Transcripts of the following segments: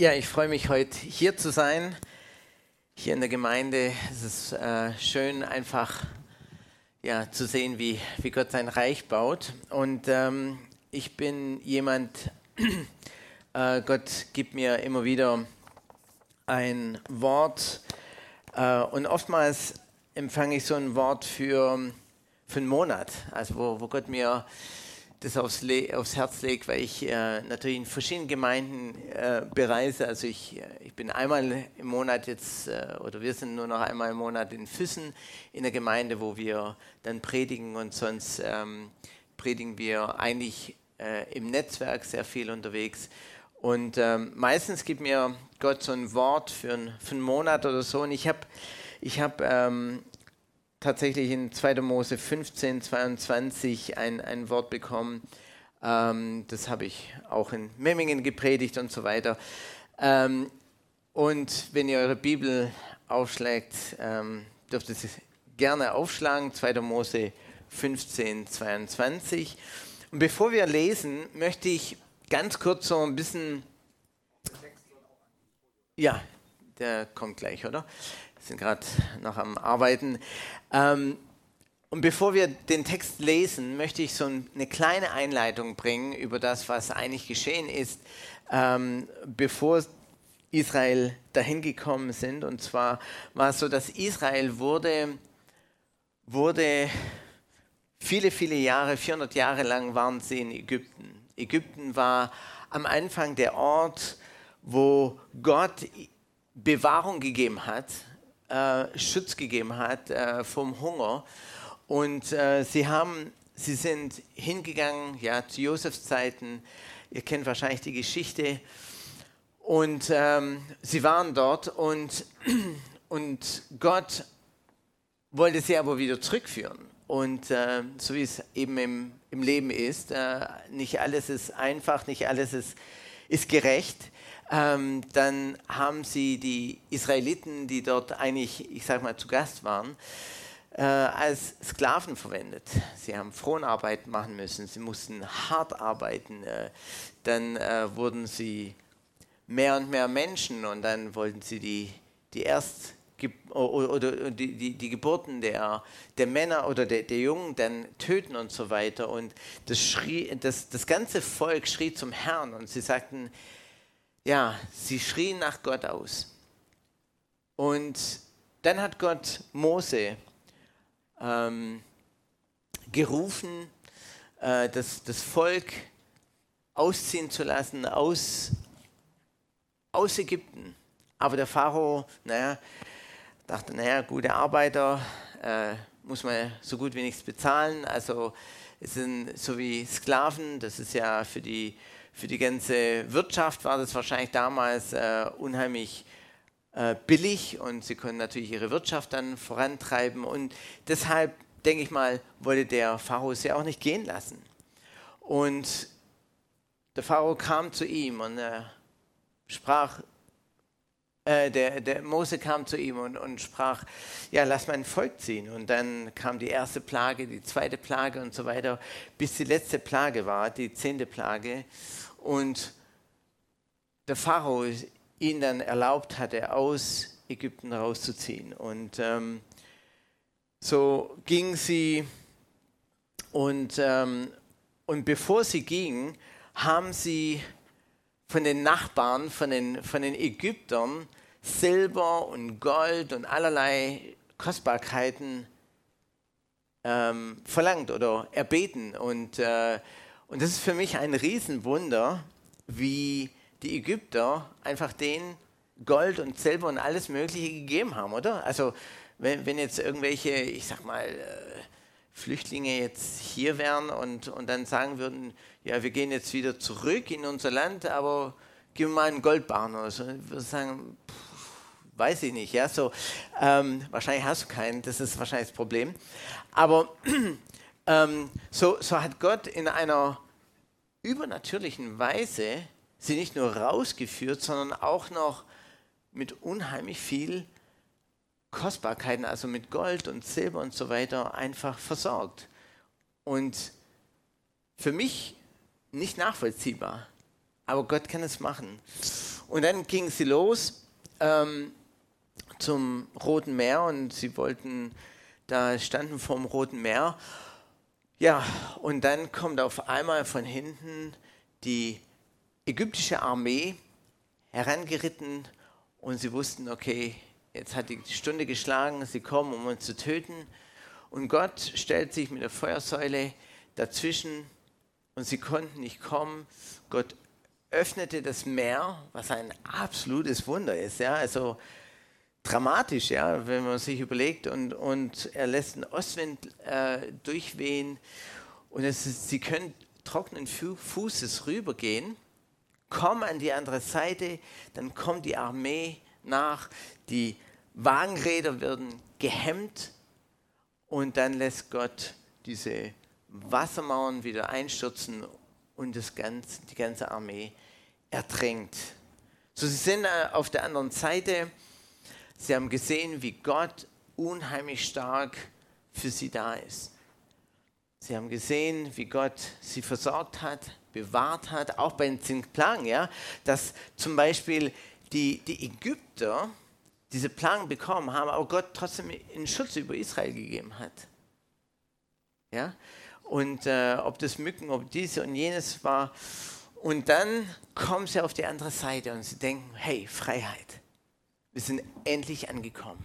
Ja, ich freue mich heute hier zu sein, hier in der Gemeinde. Es ist äh, schön, einfach ja, zu sehen, wie, wie Gott sein Reich baut. Und ähm, ich bin jemand, äh, Gott gibt mir immer wieder ein Wort äh, und oftmals empfange ich so ein Wort für, für einen Monat, also wo, wo Gott mir das aufs, aufs Herz legt, weil ich äh, natürlich in verschiedenen Gemeinden äh, bereise. Also ich, äh, ich bin einmal im Monat jetzt, äh, oder wir sind nur noch einmal im Monat in Füssen in der Gemeinde, wo wir dann predigen und sonst ähm, predigen wir eigentlich äh, im Netzwerk sehr viel unterwegs. Und ähm, meistens gibt mir Gott so ein Wort für, ein, für einen Monat oder so. Und ich habe ich hab, ähm, tatsächlich in 2. Mose 15, 22 ein, ein Wort bekommen. Ähm, das habe ich auch in Memmingen gepredigt und so weiter. Ähm, und wenn ihr eure Bibel aufschlägt, ähm, dürft ihr sie gerne aufschlagen. 2. Mose 15, 22. Und bevor wir lesen, möchte ich ganz kurz so ein bisschen. Ja, der kommt gleich, oder? sind gerade noch am Arbeiten. Ähm, und bevor wir den Text lesen, möchte ich so eine kleine Einleitung bringen über das, was eigentlich geschehen ist, ähm, bevor Israel dahin gekommen sind. Und zwar war es so, dass Israel wurde, wurde viele, viele Jahre, 400 Jahre lang waren sie in Ägypten. Ägypten war am Anfang der Ort, wo Gott Bewahrung gegeben hat äh, Schutz gegeben hat äh, vom Hunger. Und äh, sie, haben, sie sind hingegangen ja, zu Josefs Zeiten. Ihr kennt wahrscheinlich die Geschichte. Und ähm, sie waren dort und, und Gott wollte sie aber wieder zurückführen. Und äh, so wie es eben im, im Leben ist, äh, nicht alles ist einfach, nicht alles ist, ist gerecht ähm, dann haben sie die Israeliten, die dort eigentlich, ich sage mal, zu Gast waren, äh, als Sklaven verwendet. Sie haben Fronarbeit machen müssen, sie mussten hart arbeiten. Äh, dann äh, wurden sie mehr und mehr Menschen und dann wollten sie die, die erst oder, oder die, die, die, Geburten der, der Männer oder der, der Jungen dann töten und so weiter. Und das, schrie, das, das ganze Volk schrie zum Herrn und sie sagten, ja, sie schrien nach Gott aus. Und dann hat Gott Mose ähm, gerufen, äh, das, das Volk ausziehen zu lassen aus, aus Ägypten. Aber der Pharao, naja, dachte, naja, gute Arbeiter äh, muss man so gut wie nichts bezahlen. Also es sind so wie Sklaven, das ist ja für die für die ganze Wirtschaft war das wahrscheinlich damals äh, unheimlich äh, billig und sie konnten natürlich ihre Wirtschaft dann vorantreiben und deshalb, denke ich mal, wollte der Pharao sie auch nicht gehen lassen. Und der Pharao kam zu ihm und er sprach, äh, der, der, Mose kam zu ihm und, und, sprach, ja, lass mein Volk ziehen. Und dann kam die erste Plage, die zweite Plage und so weiter, bis die letzte Plage war, die zehnte Plage und der Pharao ihn dann erlaubt hatte, aus Ägypten rauszuziehen. Und ähm, so ging sie und, ähm, und bevor sie ging, haben sie von den Nachbarn, von den, von den Ägyptern Silber und Gold und allerlei Kostbarkeiten ähm, verlangt oder erbeten. Und äh, und das ist für mich ein Riesenwunder, wie die Ägypter einfach den Gold und Silber und alles Mögliche gegeben haben, oder? Also wenn, wenn jetzt irgendwelche, ich sag mal, äh, Flüchtlinge jetzt hier wären und, und dann sagen würden, ja, wir gehen jetzt wieder zurück in unser Land, aber gib mir mal einen Goldbarren oder so. Ich würde sagen, pff, weiß ich nicht, ja, so, ähm, wahrscheinlich hast du keinen, das ist wahrscheinlich das Problem. Aber ähm, so, so hat Gott in einer übernatürlichen Weise sie nicht nur rausgeführt, sondern auch noch mit unheimlich viel Kostbarkeiten, also mit Gold und Silber und so weiter, einfach versorgt. Und für mich nicht nachvollziehbar, aber Gott kann es machen. Und dann ging sie los ähm, zum Roten Meer und sie wollten, da standen vor dem Roten Meer. Ja, und dann kommt auf einmal von hinten die ägyptische Armee herangeritten und sie wussten, okay, jetzt hat die Stunde geschlagen, sie kommen, um uns zu töten. Und Gott stellt sich mit der Feuersäule dazwischen und sie konnten nicht kommen. Gott öffnete das Meer, was ein absolutes Wunder ist. Ja? Also dramatisch, ja, wenn man sich überlegt. Und, und er lässt einen Ostwind äh, durchwehen und es ist, sie können trockenen Fußes rübergehen, kommen an die andere Seite, dann kommt die Armee nach, die Wagenräder werden gehemmt und dann lässt Gott diese Wassermauern wieder einstürzen und das ganze, die ganze Armee ertränkt. So, sie sind äh, auf der anderen Seite. Sie haben gesehen, wie Gott unheimlich stark für sie da ist. Sie haben gesehen, wie Gott sie versorgt hat, bewahrt hat, auch bei den zehn ja, dass zum Beispiel die, die Ägypter diese Plagen bekommen haben, aber Gott trotzdem einen Schutz über Israel gegeben hat. Ja, und äh, ob das Mücken, ob diese und jenes war. Und dann kommen sie auf die andere Seite und sie denken, hey, Freiheit. Wir sind endlich angekommen.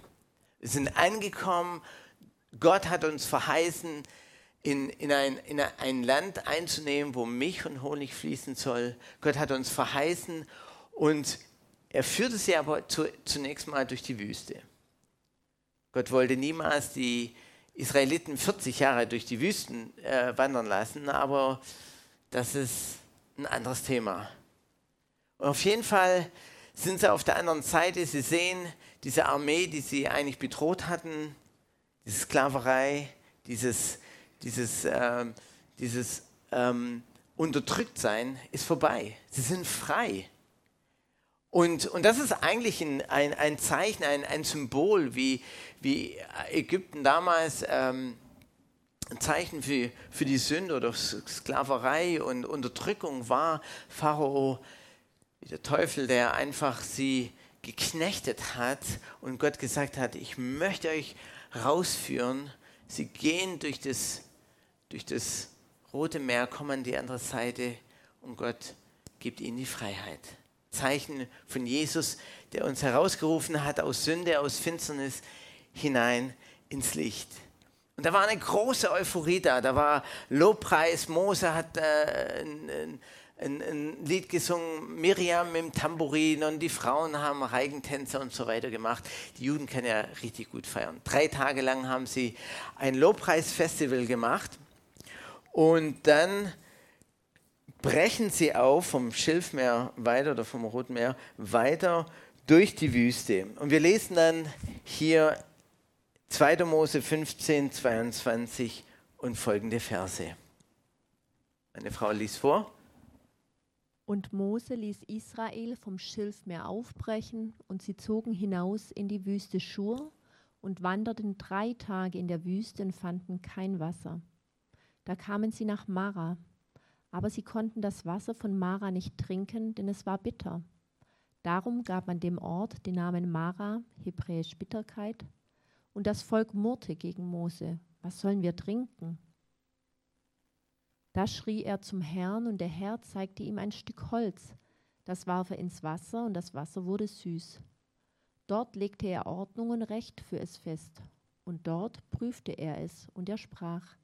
Wir sind angekommen. Gott hat uns verheißen, in, in, ein, in ein Land einzunehmen, wo Milch und Honig fließen soll. Gott hat uns verheißen und er führte sie aber zu, zunächst mal durch die Wüste. Gott wollte niemals die Israeliten 40 Jahre durch die Wüsten äh, wandern lassen, aber das ist ein anderes Thema. Und auf jeden Fall sind sie auf der anderen Seite. Sie sehen diese Armee, die sie eigentlich bedroht hatten, diese Sklaverei, dieses, dieses, äh, dieses ähm, Unterdrücktsein ist vorbei. Sie sind frei. Und, und das ist eigentlich ein, ein, ein Zeichen, ein, ein Symbol, wie, wie Ägypten damals ähm, ein Zeichen für, für die Sünde oder Sklaverei und Unterdrückung war. Pharao, der Teufel, der einfach sie geknechtet hat und Gott gesagt hat, ich möchte euch rausführen. Sie gehen durch das, durch das Rote Meer, kommen an die andere Seite und Gott gibt ihnen die Freiheit. Zeichen von Jesus, der uns herausgerufen hat aus Sünde, aus Finsternis hinein ins Licht. Und da war eine große Euphorie da. Da war Lobpreis. Mose hat äh, ein, ein, ein, Lied gesungen, Miriam mit dem Tambourin und die Frauen haben Reigentänzer und so weiter gemacht. Die Juden können ja richtig gut feiern. Drei Tage lang haben sie ein Lobpreisfestival gemacht. Und dann brechen sie auf vom Schilfmeer weiter oder vom Roten Meer weiter durch die Wüste. Und wir lesen dann hier 2. Mose 15, 22 und folgende Verse. Meine Frau liest vor. Und Mose ließ Israel vom Schilfmeer aufbrechen, und sie zogen hinaus in die Wüste Schur und wanderten drei Tage in der Wüste und fanden kein Wasser. Da kamen sie nach Mara, aber sie konnten das Wasser von Mara nicht trinken, denn es war bitter. Darum gab man dem Ort den Namen Mara, hebräisch Bitterkeit, und das Volk murrte gegen Mose. Was sollen wir trinken? Da schrie er zum Herrn, und der Herr zeigte ihm ein Stück Holz. Das warf er ins Wasser, und das Wasser wurde süß. Dort legte er Ordnung und Recht für es fest, und dort prüfte er es, und er sprach,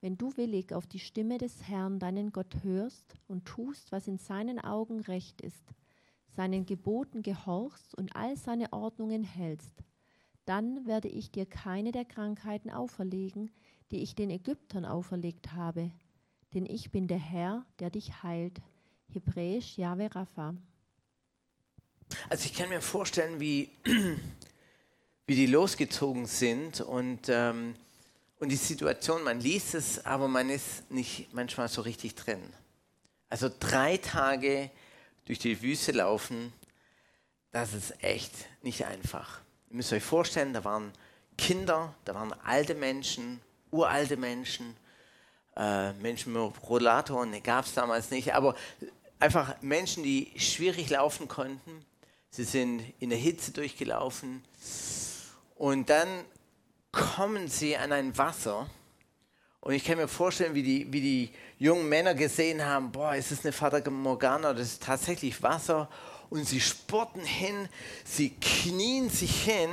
wenn du willig auf die Stimme des Herrn, deinen Gott, hörst und tust, was in seinen Augen recht ist, seinen Geboten gehorchst und all seine Ordnungen hältst, dann werde ich dir keine der Krankheiten auferlegen, die ich den Ägyptern auferlegt habe, denn ich bin der Herr, der dich heilt. Hebräisch Yahweh Rapha. Also ich kann mir vorstellen, wie, wie die losgezogen sind und ähm, und die Situation, man liest es, aber man ist nicht manchmal so richtig drin. Also drei Tage durch die Wüste laufen, das ist echt nicht einfach. Ihr müsst euch vorstellen, da waren Kinder, da waren alte Menschen, uralte Menschen, äh, Menschen mit Rollatoren, gab es damals nicht, aber einfach Menschen, die schwierig laufen konnten. Sie sind in der Hitze durchgelaufen. Und dann kommen sie an ein Wasser. Und ich kann mir vorstellen, wie die, wie die jungen Männer gesehen haben, boah, ist das eine Fata Morgana, das ist tatsächlich Wasser. Und sie sporten hin, sie knien sich hin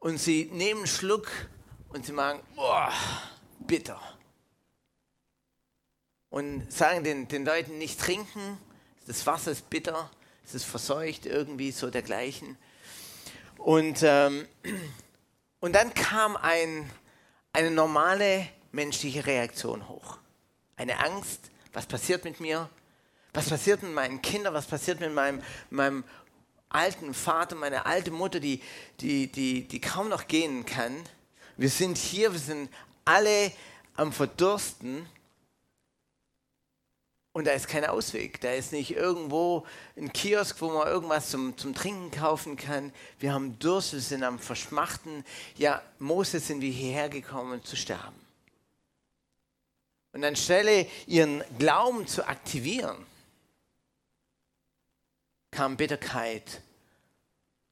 und sie nehmen einen Schluck und sie machen, boah, bitter. Und sagen den, den Leuten nicht trinken, das Wasser ist bitter, es ist verseucht, irgendwie so dergleichen. Und, ähm, und dann kam ein, eine normale menschliche Reaktion hoch. Eine Angst, was passiert mit mir? Was passiert mit meinen Kindern? Was passiert mit meinem, meinem alten Vater, meiner alten Mutter, die, die, die, die kaum noch gehen kann? Wir sind hier, wir sind alle am Verdursten und da ist kein Ausweg. Da ist nicht irgendwo ein Kiosk, wo man irgendwas zum, zum Trinken kaufen kann. Wir haben Durst, wir sind am Verschmachten. Ja, Mose sind wir hierher gekommen, um zu sterben. Und anstelle ihren Glauben zu aktivieren, kam Bitterkeit,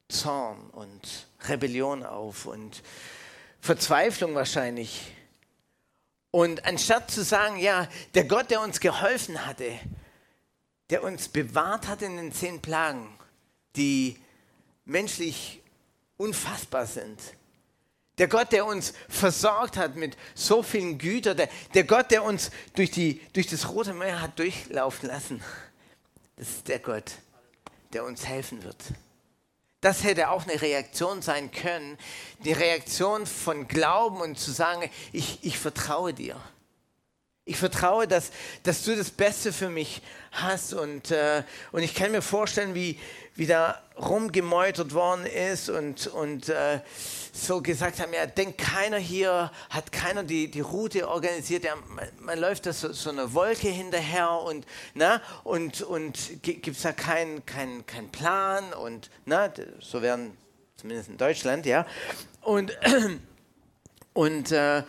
Zorn und Rebellion auf und Verzweiflung wahrscheinlich. Und anstatt zu sagen, ja, der Gott, der uns geholfen hatte, der uns bewahrt hat in den zehn Plagen, die menschlich unfassbar sind, der Gott, der uns versorgt hat mit so vielen Gütern, der, der Gott, der uns durch, die, durch das Rote Meer hat durchlaufen lassen, das ist der Gott, der uns helfen wird. Das hätte auch eine Reaktion sein können, die Reaktion von Glauben und zu sagen, ich, ich vertraue dir. Ich vertraue, dass, dass du das Beste für mich hast. Und, äh, und ich kann mir vorstellen, wie, wie da rumgemeutert worden ist und, und äh, so gesagt haben, ja, denkt keiner hier, hat keiner die, die Route organisiert, ja, man, man läuft da so, so eine Wolke hinterher und, na, und, und gibt es da keinen kein, kein Plan und na, so werden zumindest in Deutschland, ja. Und, und äh,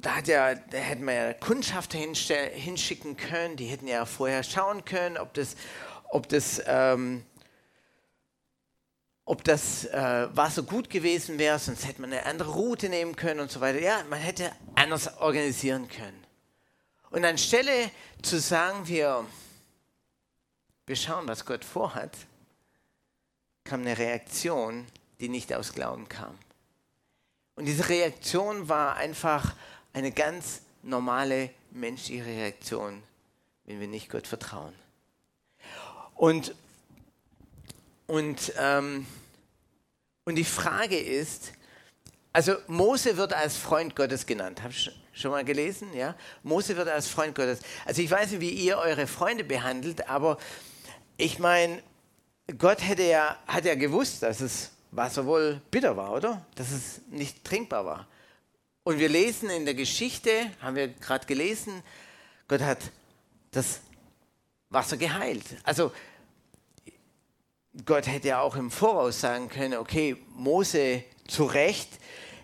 da, hat ja, da hätten wir ja Kundschafter hinschicken können, die hätten ja vorher schauen können, ob das, ob das, ähm, ob das äh, Wasser gut gewesen wäre, sonst hätte man eine andere Route nehmen können und so weiter. Ja, man hätte anders organisieren können. Und anstelle zu sagen, wir, wir schauen, was Gott vorhat, kam eine Reaktion, die nicht aus Glauben kam. Und diese Reaktion war einfach eine ganz normale menschliche Reaktion, wenn wir nicht Gott vertrauen. Und, und, ähm, und die Frage ist, also Mose wird als Freund Gottes genannt. Habe ich schon mal gelesen? Ja? Mose wird als Freund Gottes. Also ich weiß nicht, wie ihr eure Freunde behandelt, aber ich meine, Gott hätte ja, hat ja gewusst, dass es Wasser wohl bitter war, oder? Dass es nicht trinkbar war. Und wir lesen in der Geschichte, haben wir gerade gelesen, Gott hat das Wasser geheilt. Also Gott hätte ja auch im Voraus sagen können, okay, Mose zu Recht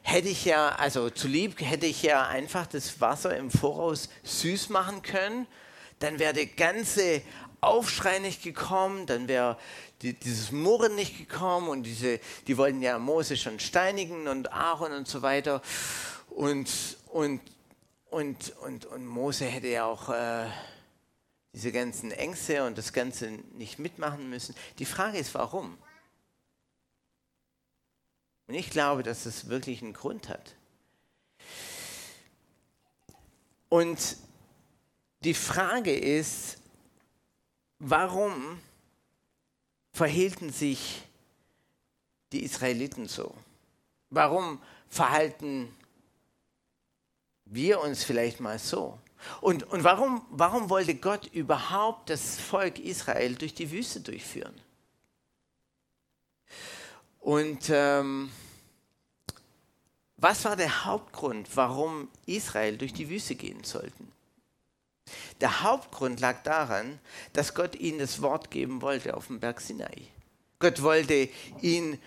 hätte ich ja, also zu lieb hätte ich ja einfach das Wasser im Voraus süß machen können. Dann wäre der ganze Aufschrei nicht gekommen, dann wäre die, dieses Murren nicht gekommen und diese, die wollten ja Mose schon steinigen und Aaron und so weiter. Und, und, und, und, und Mose hätte ja auch äh, diese ganzen Ängste und das Ganze nicht mitmachen müssen. Die Frage ist, warum? Und ich glaube, dass es wirklich einen Grund hat. Und die Frage ist, warum verhielten sich die Israeliten so? Warum verhalten wir uns vielleicht mal so? Und, und warum, warum wollte Gott überhaupt das Volk Israel durch die Wüste durchführen? Und ähm, was war der Hauptgrund, warum Israel durch die Wüste gehen sollten? Der Hauptgrund lag daran, dass Gott ihnen das Wort geben wollte auf dem Berg Sinai. Gott wollte ihnen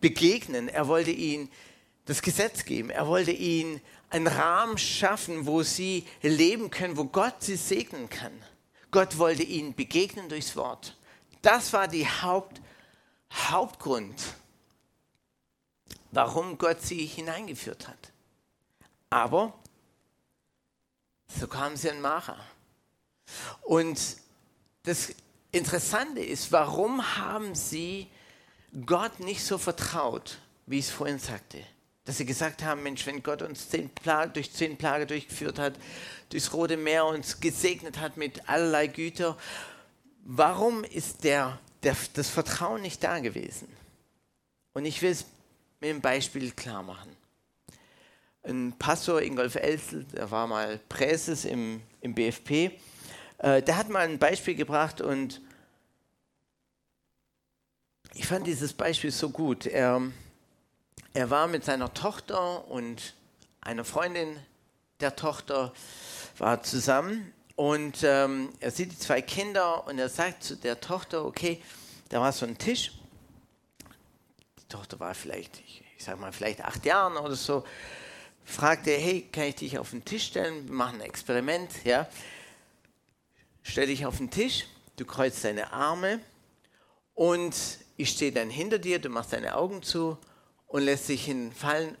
begegnen, er wollte ihnen das Gesetz geben, er wollte ihnen einen Rahmen schaffen, wo sie leben können, wo Gott sie segnen kann. Gott wollte ihnen begegnen durchs Wort. Das war die Haupt, Hauptgrund, warum Gott sie hineingeführt hat. Aber so kamen sie an Mara. Und das Interessante ist, warum haben sie Gott nicht so vertraut, wie ich es vorhin sagte? Dass sie gesagt haben, Mensch, wenn Gott uns zehn Plage, durch zehn Plage durchgeführt hat, durchs Rote Meer uns gesegnet hat mit allerlei Güter, warum ist der, der, das Vertrauen nicht da gewesen? Und ich will es mit einem Beispiel klar machen. Ein Pastor, Ingolf Elsel, der war mal Präses im, im BFP, äh, der hat mal ein Beispiel gebracht und ich fand dieses Beispiel so gut. Er, er war mit seiner Tochter und einer Freundin der Tochter war zusammen und ähm, er sieht die zwei Kinder und er sagt zu der Tochter, okay, da war so ein Tisch. Die Tochter war vielleicht, ich, ich sag mal, vielleicht acht Jahre oder so. Fragte, hey, kann ich dich auf den Tisch stellen? Wir machen ein Experiment, ja. Stell dich auf den Tisch, du kreuzt deine Arme und ich stehe dann hinter dir, du machst deine Augen zu und lässt dich hinfallen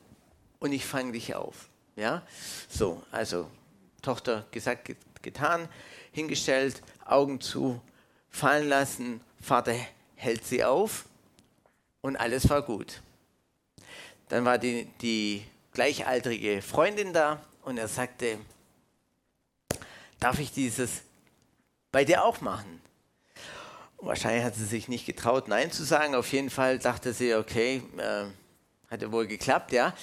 und ich fange dich auf. Ja, so, also Tochter gesagt, getan, hingestellt, Augen zu, fallen lassen, Vater hält sie auf und alles war gut. Dann war die, die gleichaltrige Freundin da und er sagte, darf ich dieses bei dir auch machen? Wahrscheinlich hat sie sich nicht getraut, Nein zu sagen. Auf jeden Fall dachte sie, okay, äh, hat ja wohl geklappt, ja.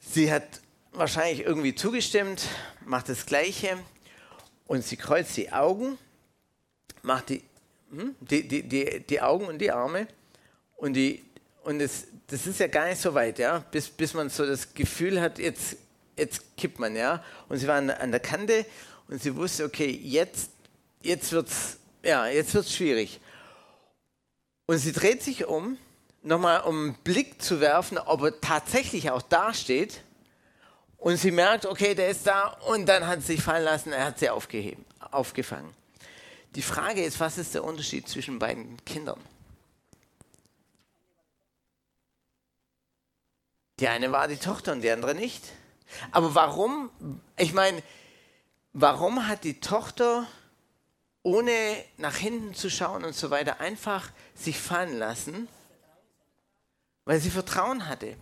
Sie hat wahrscheinlich irgendwie zugestimmt, macht das Gleiche und sie kreuzt die Augen, macht die, hm, die, die, die, die Augen und die Arme und, die, und das, das ist ja gar nicht so weit, ja, bis, bis man so das Gefühl hat, jetzt, jetzt kippt man, ja. Und sie war an, der Kante und sie wusste, okay, jetzt, jetzt es ja, es schwierig. Und sie dreht sich um, nochmal um einen Blick zu werfen, ob er tatsächlich auch da steht. Und sie merkt, okay, der ist da. Und dann hat sie sich fallen lassen, er hat sie aufgeheben, aufgefangen. Die Frage ist, was ist der Unterschied zwischen beiden Kindern? Die eine war die Tochter und die andere nicht. Aber warum, ich meine, warum hat die Tochter ohne nach hinten zu schauen und so weiter, einfach sich fallen lassen, weil sie Vertrauen hatte.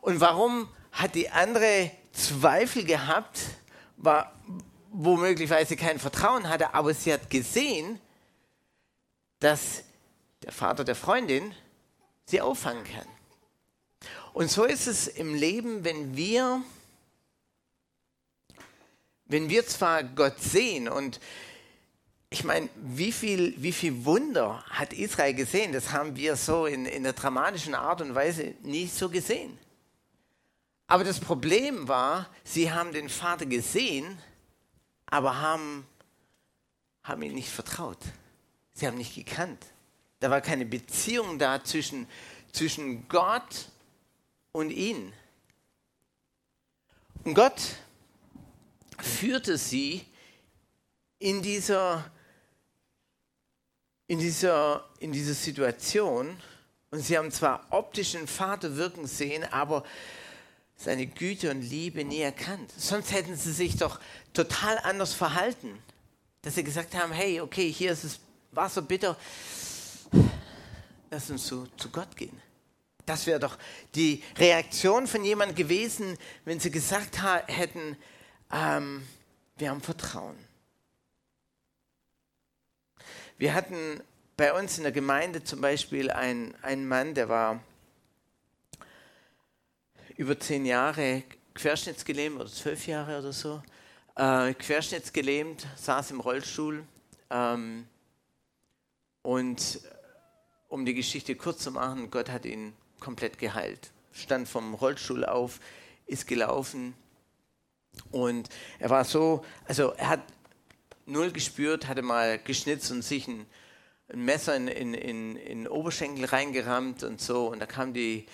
Und warum hat die andere Zweifel gehabt, war weil sie kein Vertrauen hatte, aber sie hat gesehen, dass der Vater der Freundin sie auffangen kann. Und so ist es im Leben, wenn wir, wenn wir zwar Gott sehen und ich meine, wie viel, wie viel Wunder hat Israel gesehen? Das haben wir so in, in der dramatischen Art und Weise nie so gesehen. Aber das Problem war, sie haben den Vater gesehen, aber haben, haben ihm nicht vertraut. Sie haben nicht gekannt. Da war keine Beziehung da zwischen, zwischen Gott und ihnen. Und Gott führte sie in dieser in dieser, in dieser Situation und sie haben zwar optisch den Vater wirken sehen, aber seine Güte und Liebe nie erkannt. Sonst hätten sie sich doch total anders verhalten. Dass sie gesagt haben, hey, okay, hier ist das Wasser bitter, lass uns zu, zu Gott gehen. Das wäre doch die Reaktion von jemandem gewesen, wenn sie gesagt hätten, ähm, wir haben Vertrauen. Wir hatten bei uns in der Gemeinde zum Beispiel einen, einen Mann, der war über zehn Jahre querschnittsgelähmt oder zwölf Jahre oder so, äh, querschnittsgelähmt, saß im Rollstuhl ähm, und um die Geschichte kurz zu machen, Gott hat ihn komplett geheilt. Stand vom Rollstuhl auf, ist gelaufen und er war so, also er hat null gespürt, hatte mal geschnitzt und sich ein, ein Messer in, in, in, in den Oberschenkel reingerammt und so. Und da kam die,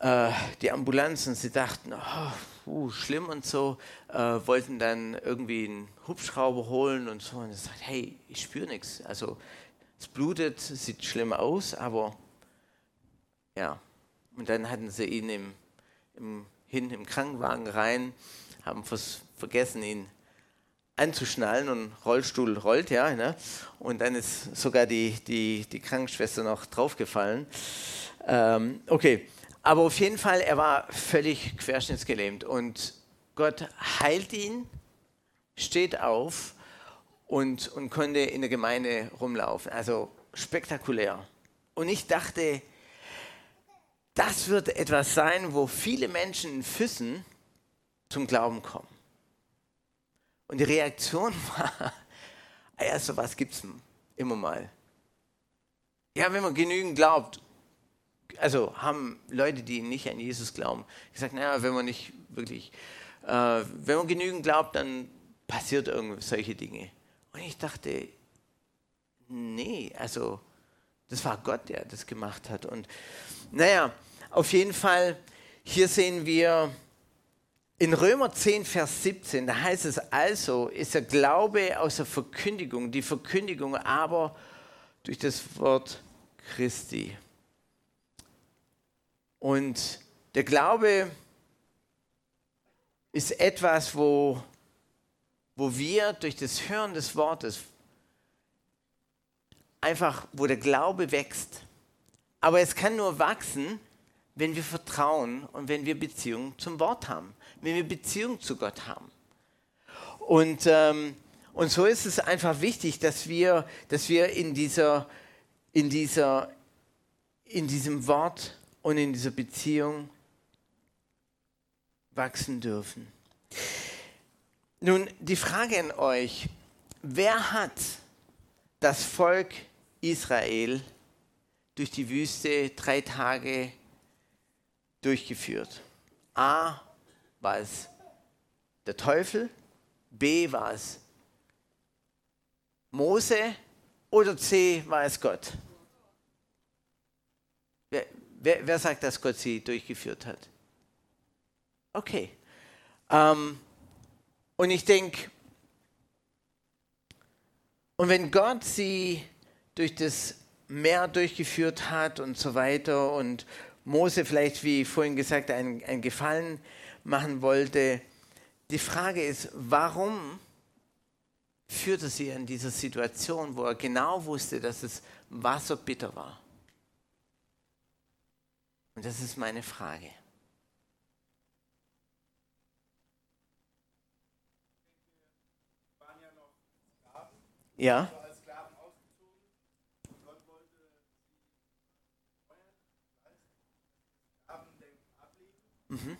äh, die Ambulanz und sie dachten, oh, uh, schlimm und so, äh, wollten dann irgendwie einen Hubschrauber holen und so. Und er sagt, hey, ich spüre nichts. Also es blutet, sieht schlimm aus, aber ja. Und dann hatten sie ihn im, im, hin im Krankenwagen rein, haben vergessen, ihn anzuschnallen und Rollstuhl rollt, ja. Ne? Und dann ist sogar die, die, die Krankenschwester noch draufgefallen. Ähm, okay, aber auf jeden Fall, er war völlig querschnittsgelähmt und Gott heilt ihn, steht auf und, und konnte in der Gemeinde rumlaufen. Also spektakulär. Und ich dachte, das wird etwas sein, wo viele Menschen in Füssen zum Glauben kommen. Und die Reaktion war, ah ja, sowas gibt es immer mal. Ja, wenn man genügend glaubt, also haben Leute, die nicht an Jesus glauben, gesagt, naja, wenn man nicht wirklich, äh, wenn man genügend glaubt, dann passiert irgendwie solche Dinge. Und ich dachte, nee, also das war Gott, der das gemacht hat. Und naja, auf jeden Fall, hier sehen wir in Römer 10, Vers 17, da heißt es also, ist der Glaube aus der Verkündigung, die Verkündigung aber durch das Wort Christi. Und der Glaube ist etwas, wo, wo wir durch das Hören des Wortes einfach, wo der Glaube wächst. Aber es kann nur wachsen, wenn wir Vertrauen und wenn wir Beziehung zum Wort haben, wenn wir Beziehung zu Gott haben. Und, ähm, und so ist es einfach wichtig, dass wir, dass wir in, dieser, in, dieser, in diesem Wort und in dieser Beziehung wachsen dürfen. Nun, die Frage an euch, wer hat das Volk Israel durch die Wüste drei Tage durchgeführt? A war es der Teufel, B war es Mose oder C war es Gott? Wer, wer sagt, dass Gott sie durchgeführt hat? Okay. Ähm, und ich denke, und wenn Gott sie durch das Meer durchgeführt hat und so weiter und Mose vielleicht, wie vorhin gesagt, einen, einen Gefallen machen wollte, die Frage ist, warum führte sie in dieser Situation, wo er genau wusste, dass das Wasser bitter war? Und das ist meine Frage. Ja. Mhm.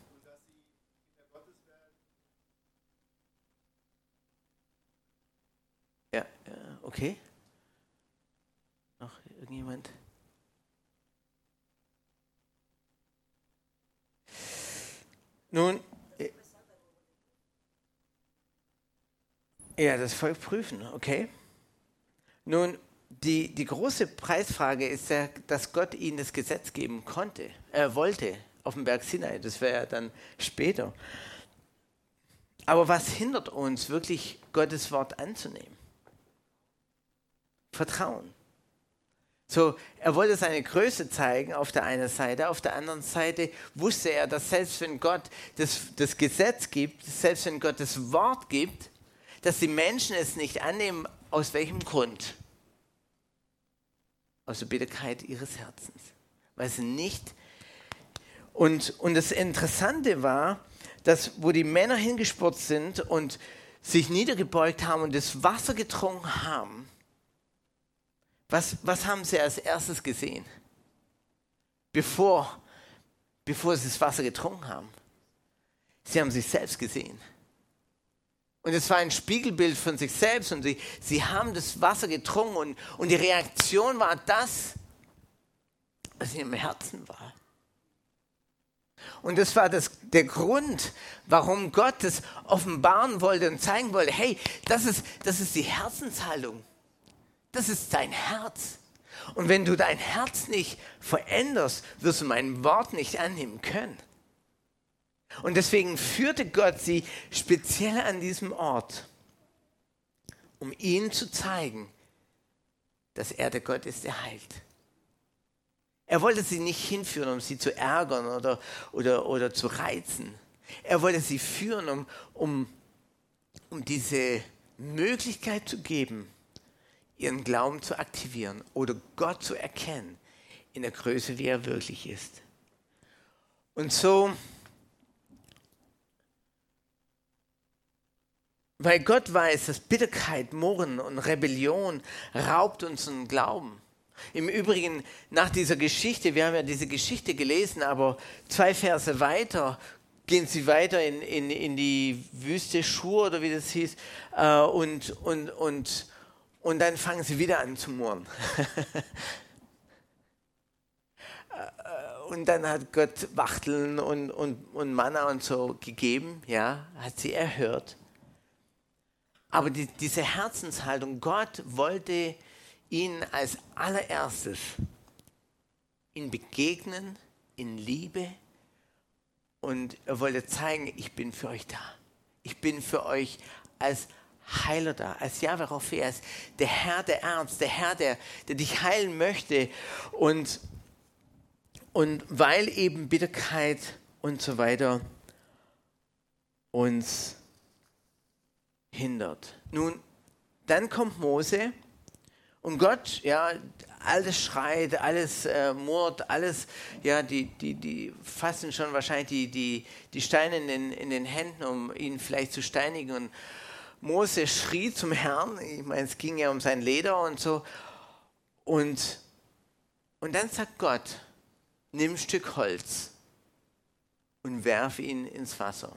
Ja, okay. Noch irgendjemand? Nun, äh, ja, das Volk prüfen, okay. Nun, die, die große Preisfrage ist ja, dass Gott ihnen das Gesetz geben konnte, er wollte auf dem Berg Sinai, das wäre ja dann später. Aber was hindert uns wirklich, Gottes Wort anzunehmen? Vertrauen. So, er wollte seine Größe zeigen auf der einen Seite, auf der anderen Seite wusste er, dass selbst wenn Gott das, das Gesetz gibt, selbst wenn Gott das Wort gibt, dass die Menschen es nicht annehmen, aus welchem Grund? Aus der Bitterkeit ihres Herzens. Weil sie nicht. Und, und das Interessante war, dass wo die Männer hingespurt sind und sich niedergebeugt haben und das Wasser getrunken haben, was, was haben sie als erstes gesehen, bevor, bevor sie das Wasser getrunken haben? Sie haben sich selbst gesehen. Und es war ein Spiegelbild von sich selbst und sie, sie haben das Wasser getrunken und, und die Reaktion war das, was in ihrem Herzen war. Und das war das, der Grund, warum Gott das offenbaren wollte und zeigen wollte, hey, das ist, das ist die Herzenshaltung. Das ist dein Herz. Und wenn du dein Herz nicht veränderst, wirst du mein Wort nicht annehmen können. Und deswegen führte Gott sie speziell an diesem Ort, um ihnen zu zeigen, dass er der Gott ist, der heilt. Er wollte sie nicht hinführen, um sie zu ärgern oder, oder, oder zu reizen. Er wollte sie führen, um, um, um diese Möglichkeit zu geben, ihren Glauben zu aktivieren oder Gott zu erkennen in der Größe, wie er wirklich ist. Und so, weil Gott weiß, dass Bitterkeit, Murren und Rebellion raubt unseren Glauben im Übrigen, nach dieser Geschichte, wir haben ja diese Geschichte gelesen, aber zwei Verse weiter gehen sie weiter in, in, in die Wüste Schur oder wie das hieß äh, und, und, und, und dann fangen sie wieder an zu murren. Äh, und dann hat Gott Wachteln und, und, und Manna und so gegeben, ja, hat sie erhört. Aber die, diese Herzenshaltung, Gott wollte ihn als allererstes in Begegnen, in Liebe und er wollte zeigen, ich bin für euch da. Ich bin für euch als Heiler da, als Rapha, als der Herr der Ernst, der Herr, der, der dich heilen möchte. Und, und weil eben Bitterkeit und so weiter uns hindert. Nun, dann kommt Mose und Gott, ja, alles schreit, alles äh, murrt, alles, ja, die, die, die fassen schon wahrscheinlich die, die, die Steine in den, in den Händen, um ihn vielleicht zu steinigen. Und Mose schrie zum Herrn, ich meine, es ging ja um sein Leder und so. Und, und dann sagt Gott, nimm ein Stück Holz und werf ihn ins Wasser.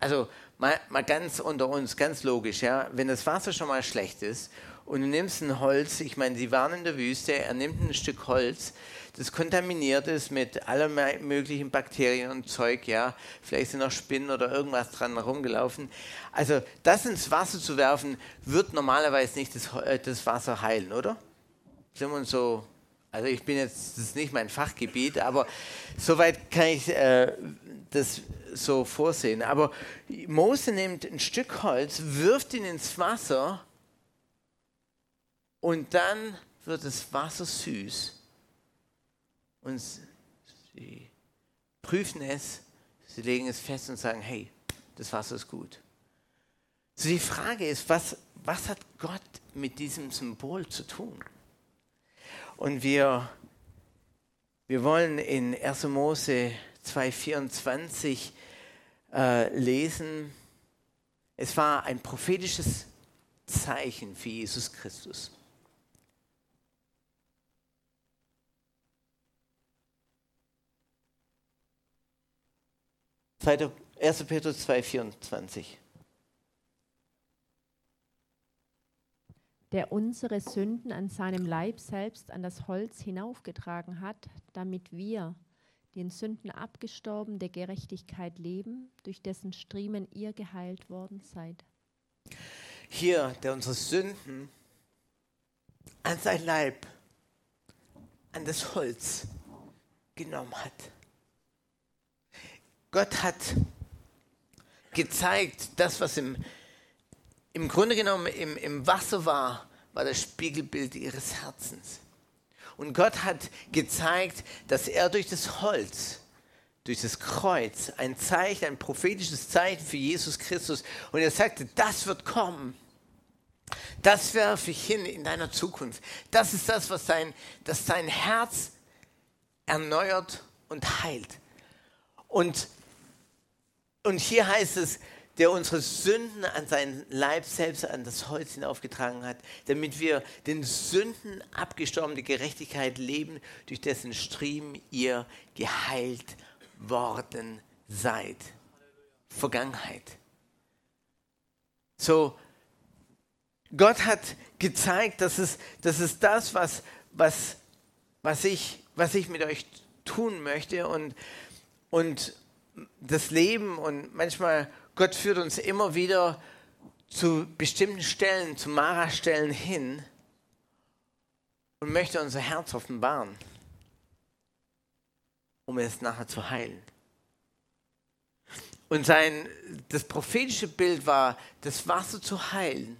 Also mal, mal ganz unter uns, ganz logisch, ja, wenn das Wasser schon mal schlecht ist und du nimmst ein Holz, ich meine, sie waren in der Wüste, er nimmt ein Stück Holz, das kontaminiert ist mit aller möglichen Bakterien und Zeug, ja, vielleicht sind noch Spinnen oder irgendwas dran herumgelaufen. Also das ins Wasser zu werfen, wird normalerweise nicht das, äh, das Wasser heilen, oder? Sind wir uns so, also ich bin jetzt, das ist nicht mein Fachgebiet, aber soweit kann ich äh, das so vorsehen. Aber Mose nimmt ein Stück Holz, wirft ihn ins Wasser und dann wird das Wasser süß. Und sie prüfen es, sie legen es fest und sagen, hey, das Wasser ist gut. So die Frage ist, was, was hat Gott mit diesem Symbol zu tun? Und wir, wir wollen in 1. Mose 2,24 äh, lesen, es war ein prophetisches Zeichen für Jesus Christus. 1. Petrus 2, 24. der unsere Sünden an seinem Leib selbst an das Holz hinaufgetragen hat, damit wir, den Sünden abgestorben, der Gerechtigkeit leben, durch dessen Striemen ihr geheilt worden seid. Hier, der unsere Sünden an sein Leib, an das Holz genommen hat. Gott hat gezeigt, das, was im, im Grunde genommen im, im Wasser war, war das Spiegelbild ihres Herzens. Und Gott hat gezeigt, dass er durch das Holz, durch das Kreuz, ein Zeichen, ein prophetisches Zeichen für Jesus Christus, und er sagte, das wird kommen. Das werfe ich hin in deiner Zukunft. Das ist das, was sein, das sein Herz erneuert und heilt. Und und hier heißt es, der unsere Sünden an seinen Leib selbst an das Holz hinaufgetragen hat, damit wir den Sünden abgestorbene Gerechtigkeit leben, durch dessen Striemen ihr geheilt worden seid. Vergangenheit. So, Gott hat gezeigt, dass es, dass es das, was, was, was, ich, was ich mit euch tun möchte und, und, das Leben und manchmal Gott führt uns immer wieder zu bestimmten Stellen, zu Mara-Stellen hin und möchte unser Herz offenbaren, um es nachher zu heilen. und sein, das prophetische Bild war, das Wasser zu heilen,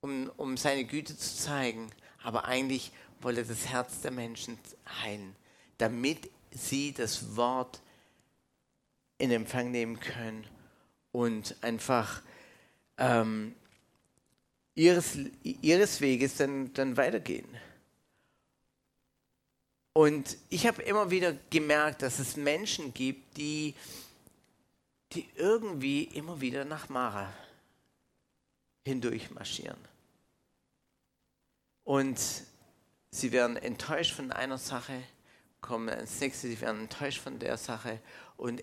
um, um seine Güte zu zeigen. Aber eigentlich wollte er das Herz der Menschen heilen, damit sie das Wort in Empfang nehmen können und einfach ähm, ihres, ihres Weges dann, dann weitergehen. Und ich habe immer wieder gemerkt, dass es Menschen gibt, die, die irgendwie immer wieder nach Mara hindurch marschieren. Und sie werden enttäuscht von einer Sache, kommen ins nächste, sie werden enttäuscht von der Sache. Und,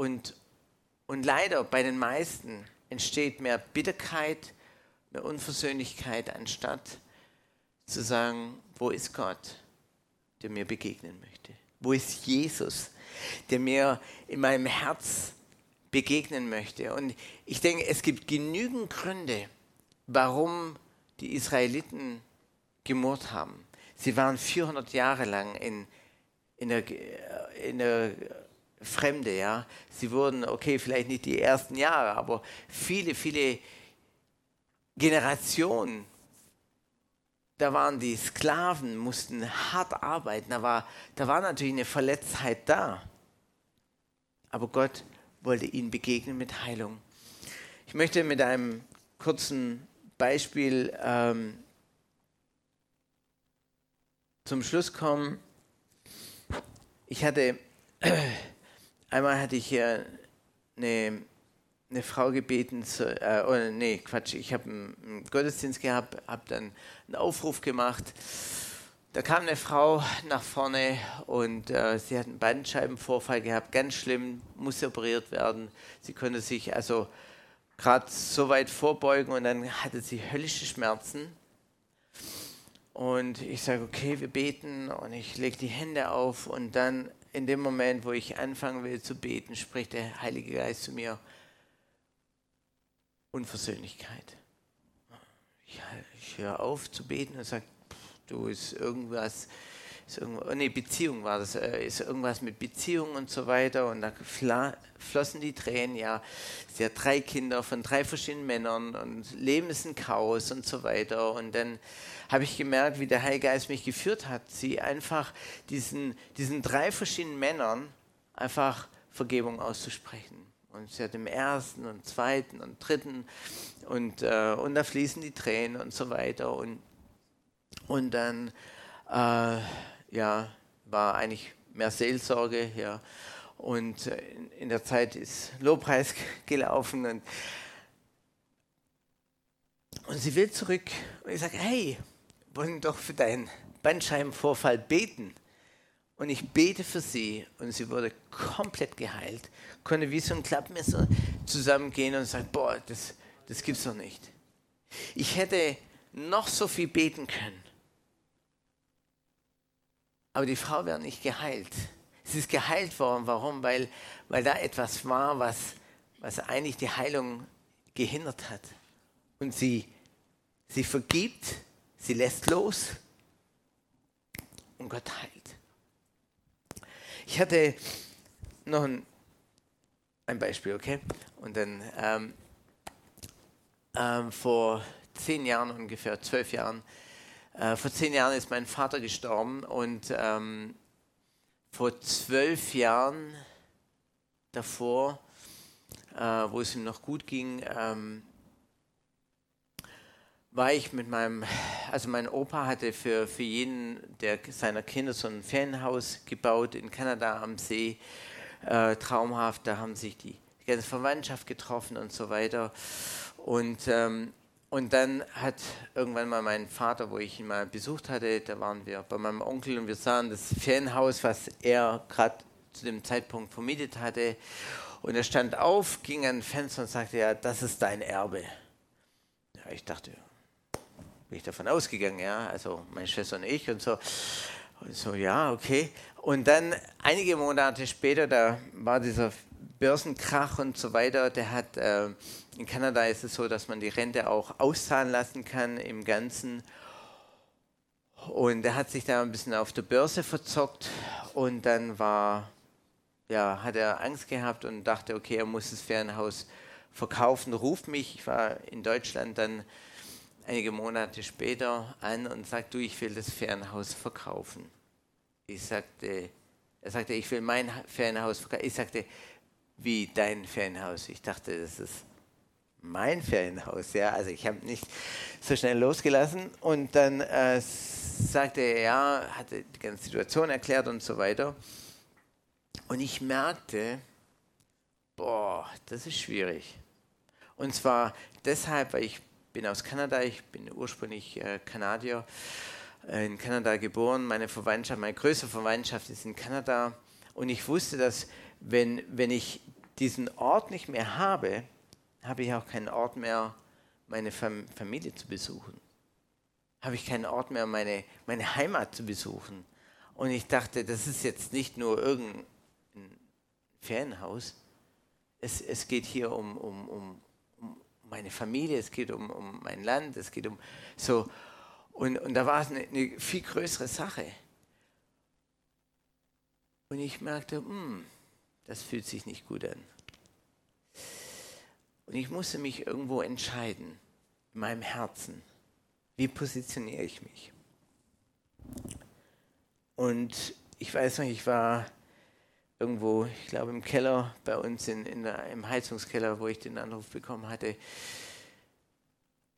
und, und leider bei den meisten entsteht mehr Bitterkeit, mehr Unversöhnlichkeit, anstatt zu sagen, wo ist Gott? der mir begegnen möchte? Wo ist Jesus, der mir in meinem Herz begegnen möchte? Und ich denke, es gibt genügend Gründe, warum die Israeliten gemurrt haben. Sie waren 400 Jahre lang in, in, der, in der Fremde, ja. Sie wurden, okay, vielleicht nicht die ersten Jahre, aber viele, viele Generationen da waren die Sklaven, mussten hart arbeiten, da war, da war natürlich eine Verletztheit da. Aber Gott wollte ihnen begegnen mit Heilung. Ich möchte mit einem kurzen Beispiel ähm, zum Schluss kommen. Ich hatte, einmal hatte ich hier eine eine Frau gebeten, zu, äh, oder oh, nee, Quatsch, ich habe einen, Gottesdienst gehabt, habe dann einen Aufruf gemacht. Da kam eine Frau nach vorne und äh, sie hat einen Bandscheibenvorfall gehabt, ganz schlimm, musste operiert werden. Sie konnte sich also gerade so weit vorbeugen und dann hatte sie höllische Schmerzen. Und ich sage, okay, wir beten und ich lege die Hände auf und dann in dem Moment, wo ich anfangen will zu beten, spricht der Heilige Geist zu mir, Unversöhnlichkeit. Ich, ich höre auf zu beten und sage, du ist irgendwas, ist irgendwas, oh nee, Beziehung war das, äh, ist irgendwas mit Beziehung und so weiter. Und da flossen die Tränen, ja. Sie hat drei Kinder von drei verschiedenen Männern und Leben ist ein Chaos und so weiter. Und dann habe ich gemerkt, wie der Heilige Geist mich geführt hat, sie einfach diesen, diesen drei verschiedenen Männern einfach Vergebung auszusprechen. Und sie hat im ersten und zweiten und dritten und, äh, und da fließen die Tränen und so weiter. Und, und dann äh, ja, war eigentlich mehr Seelsorge. Ja. Und in, in der Zeit ist Lobpreis gelaufen und, und sie will zurück. Und ich sage, hey, wollen doch für deinen Bandscheibenvorfall beten. Und ich bete für sie und sie wurde komplett geheilt. Konnte wie so ein Klappmesser zusammengehen und sagt, boah, das, das gibt's doch nicht. Ich hätte noch so viel beten können. Aber die Frau wäre nicht geheilt. Sie ist geheilt worden. Warum? Weil, weil da etwas war, was, was eigentlich die Heilung gehindert hat. Und sie, sie vergibt, sie lässt los und Gott heilt. Ich hatte noch ein, ein Beispiel, okay? Und dann ähm, ähm, vor zehn Jahren, ungefähr zwölf Jahren, äh, vor zehn Jahren ist mein Vater gestorben und ähm, vor zwölf Jahren davor, äh, wo es ihm noch gut ging, ähm, war ich mit meinem, also mein Opa hatte für, für jeden der seiner Kinder so ein Ferienhaus gebaut in Kanada am See, äh, traumhaft, da haben sich die, die, ganze Verwandtschaft getroffen und so weiter. Und, ähm, und dann hat irgendwann mal mein Vater, wo ich ihn mal besucht hatte, da waren wir bei meinem Onkel und wir sahen das Ferienhaus, was er gerade zu dem Zeitpunkt vermietet hatte. Und er stand auf, ging an ein Fenster und sagte, ja, das ist dein Erbe. Ja, ich dachte, bin ich davon ausgegangen, ja, also meine Schwester und ich und so. Und so, ja, okay. Und dann einige Monate später, da war dieser Börsenkrach und so weiter, der hat, äh, in Kanada ist es so, dass man die Rente auch auszahlen lassen kann im Ganzen. Und er hat sich da ein bisschen auf der Börse verzockt und dann war ja, hat er Angst gehabt und dachte, okay, er muss das Ferienhaus verkaufen, ruft mich, ich war in Deutschland dann einige Monate später an und sagt, du, ich will das Ferienhaus verkaufen. Ich sagte, er sagte, ich will mein Ferienhaus verkaufen. Ich sagte, wie dein Ferienhaus? Ich dachte, das ist mein Ferienhaus, ja. Also ich habe nicht so schnell losgelassen und dann äh, sagte er, ja, hatte die ganze Situation erklärt und so weiter. Und ich merkte, boah, das ist schwierig. Und zwar deshalb, weil ich bin aus Kanada, ich bin ursprünglich äh, Kanadier, äh, in Kanada geboren. Meine Verwandtschaft, meine größte Verwandtschaft ist in Kanada. Und ich wusste, dass wenn, wenn ich diesen Ort nicht mehr habe, habe ich auch keinen Ort mehr, meine Fam Familie zu besuchen. Habe ich keinen Ort mehr, meine, meine Heimat zu besuchen. Und ich dachte, das ist jetzt nicht nur irgendein Ferienhaus. Es, es geht hier um, um, um, um meine Familie, es geht um, um mein Land, es geht um so. Und, und da war es eine, eine viel größere Sache. Und ich merkte, hm, das fühlt sich nicht gut an. Und ich musste mich irgendwo entscheiden, in meinem Herzen. Wie positioniere ich mich? Und ich weiß noch, ich war irgendwo, ich glaube im Keller bei uns, in, in der, im Heizungskeller, wo ich den Anruf bekommen hatte.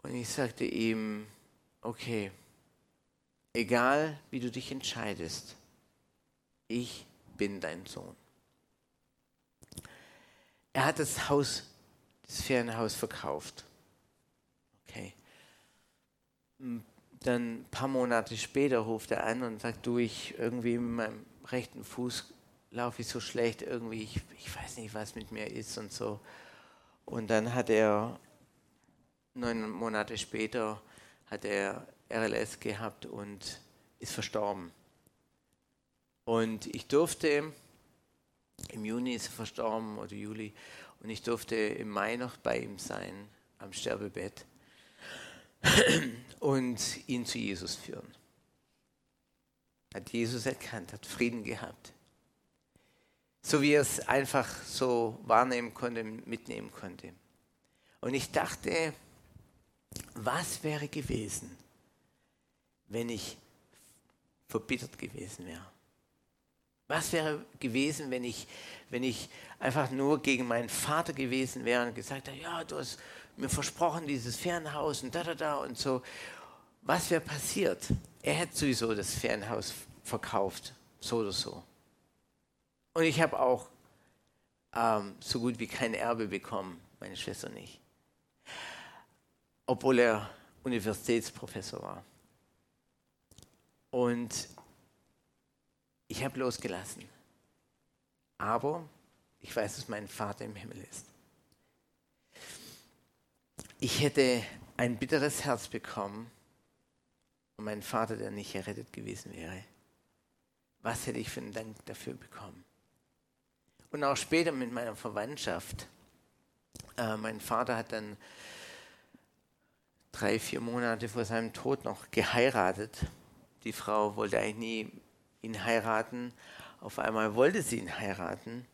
Und ich sagte ihm, okay, egal wie du dich entscheidest, ich bin dein Sohn. Er hat das Haus, das Ferienhaus verkauft. Okay. Dann ein paar Monate später ruft er an und sagt, du, ich irgendwie mit meinem rechten Fuß laufe ich so schlecht, irgendwie, ich, ich weiß nicht, was mit mir ist und so. Und dann hat er, neun Monate später, hat er RLS gehabt und ist verstorben. Und ich durfte, im Juni ist er verstorben oder Juli, und ich durfte im Mai noch bei ihm sein, am Sterbebett, und ihn zu Jesus führen. Hat Jesus erkannt, hat Frieden gehabt so wie er es einfach so wahrnehmen konnte, mitnehmen konnte. Und ich dachte, was wäre gewesen, wenn ich verbittert gewesen wäre? Was wäre gewesen, wenn ich, wenn ich einfach nur gegen meinen Vater gewesen wäre und gesagt hätte, ja, du hast mir versprochen, dieses Ferienhaus und da, da, da und so. Was wäre passiert? Er hätte sowieso das Ferienhaus verkauft, so oder so. Und ich habe auch ähm, so gut wie kein Erbe bekommen, meine Schwester nicht. Obwohl er Universitätsprofessor war. Und ich habe losgelassen. Aber ich weiß, dass mein Vater im Himmel ist. Ich hätte ein bitteres Herz bekommen und mein Vater, der nicht errettet gewesen wäre. Was hätte ich für einen Dank dafür bekommen? und auch später mit meiner Verwandtschaft. Äh, mein Vater hat dann drei, vier Monate vor seinem Tod noch geheiratet. Die Frau wollte eigentlich nie ihn heiraten. Auf einmal wollte sie ihn heiraten.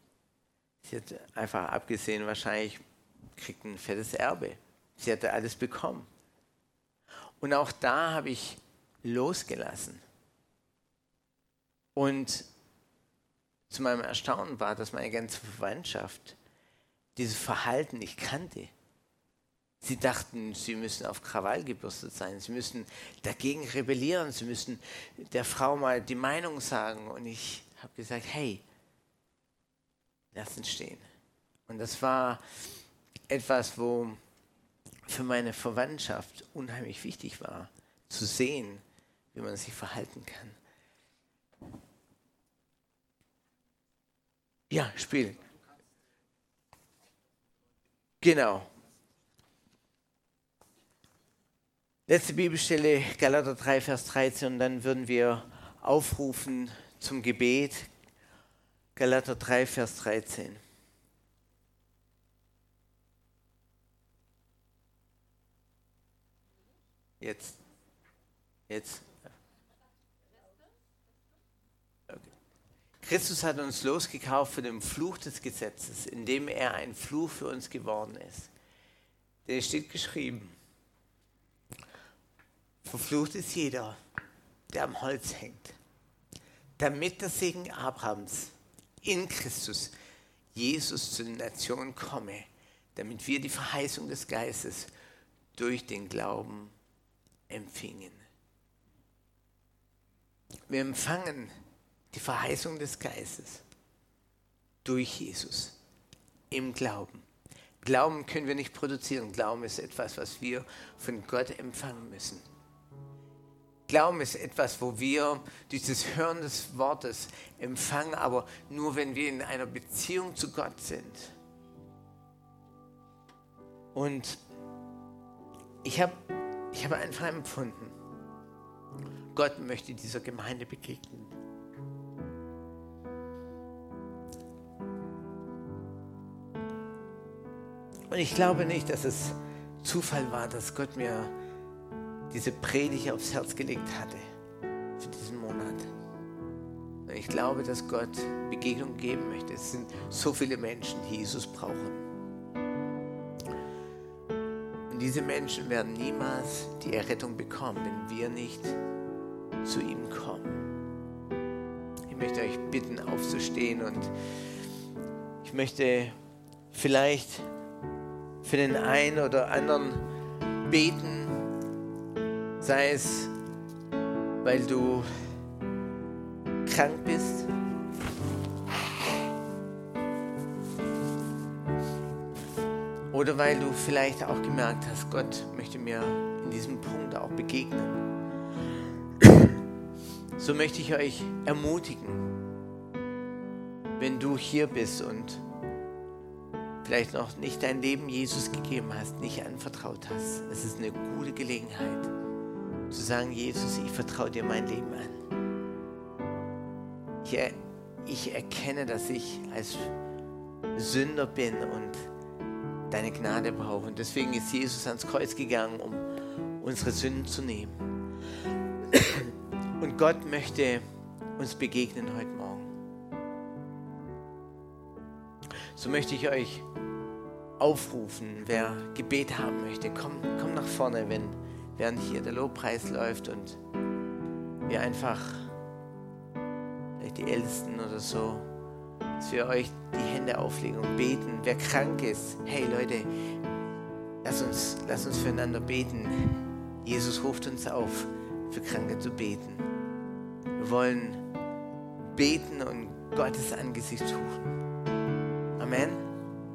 Sie hat einfach abgesehen, wahrscheinlich kriegt ein fettes Erbe. Sie hatte alles bekommen. Und auch da habe ich losgelassen. Und zu meinem Erstaunen war, dass meine ganze Verwandtschaft dieses Verhalten nicht kannte. Sie dachten, sie müssen auf Krawall gebürstet sein, sie müssen dagegen rebellieren, sie müssen der Frau mal die Meinung sagen. Und ich habe gesagt, hey, lass uns stehen. Und das war etwas, wo für meine Verwandtschaft unheimlich wichtig war, zu sehen, wie man sich verhalten kann. Ja, spielen. Genau. Letzte Bibelstelle, Galater 3, Vers 13, und dann würden wir aufrufen zum Gebet. Galater 3, Vers 13. Jetzt. Jetzt. Christus hat uns losgekauft von dem Fluch des Gesetzes, indem er ein Fluch für uns geworden ist. Der steht geschrieben. Verflucht ist jeder, der am Holz hängt, damit der Segen Abrahams in Christus, Jesus zu den Nationen komme, damit wir die Verheißung des Geistes durch den Glauben empfingen. Wir empfangen die Verheißung des Geistes durch Jesus im Glauben. Glauben können wir nicht produzieren. Glauben ist etwas, was wir von Gott empfangen müssen. Glauben ist etwas, wo wir dieses Hören des Wortes empfangen, aber nur wenn wir in einer Beziehung zu Gott sind. Und ich habe ich hab einfach empfunden, Gott möchte dieser Gemeinde begegnen. Und ich glaube nicht, dass es Zufall war, dass Gott mir diese Predigt aufs Herz gelegt hatte für diesen Monat. Ich glaube, dass Gott Begegnung geben möchte. Es sind so viele Menschen, die Jesus brauchen. Und diese Menschen werden niemals die Errettung bekommen, wenn wir nicht zu ihm kommen. Ich möchte euch bitten, aufzustehen und ich möchte vielleicht für den einen oder anderen beten, sei es, weil du krank bist. Oder weil du vielleicht auch gemerkt hast, Gott möchte mir in diesem Punkt auch begegnen. So möchte ich euch ermutigen, wenn du hier bist und vielleicht noch nicht dein Leben Jesus gegeben hast, nicht anvertraut hast. Es ist eine gute Gelegenheit zu sagen, Jesus, ich vertraue dir mein Leben an. Ich, er, ich erkenne, dass ich als Sünder bin und deine Gnade brauche. Und deswegen ist Jesus ans Kreuz gegangen, um unsere Sünden zu nehmen. Und Gott möchte uns begegnen heute Morgen. So möchte ich euch aufrufen, wer Gebet haben möchte. Komm, komm nach vorne, wenn, während hier der Lobpreis läuft und wir einfach, vielleicht die Ältesten oder so, dass wir euch die Hände auflegen und beten. Wer krank ist, hey Leute, lass uns, lass uns füreinander beten. Jesus ruft uns auf, für Kranke zu beten. Wir wollen beten und Gottes Angesicht suchen. Amen.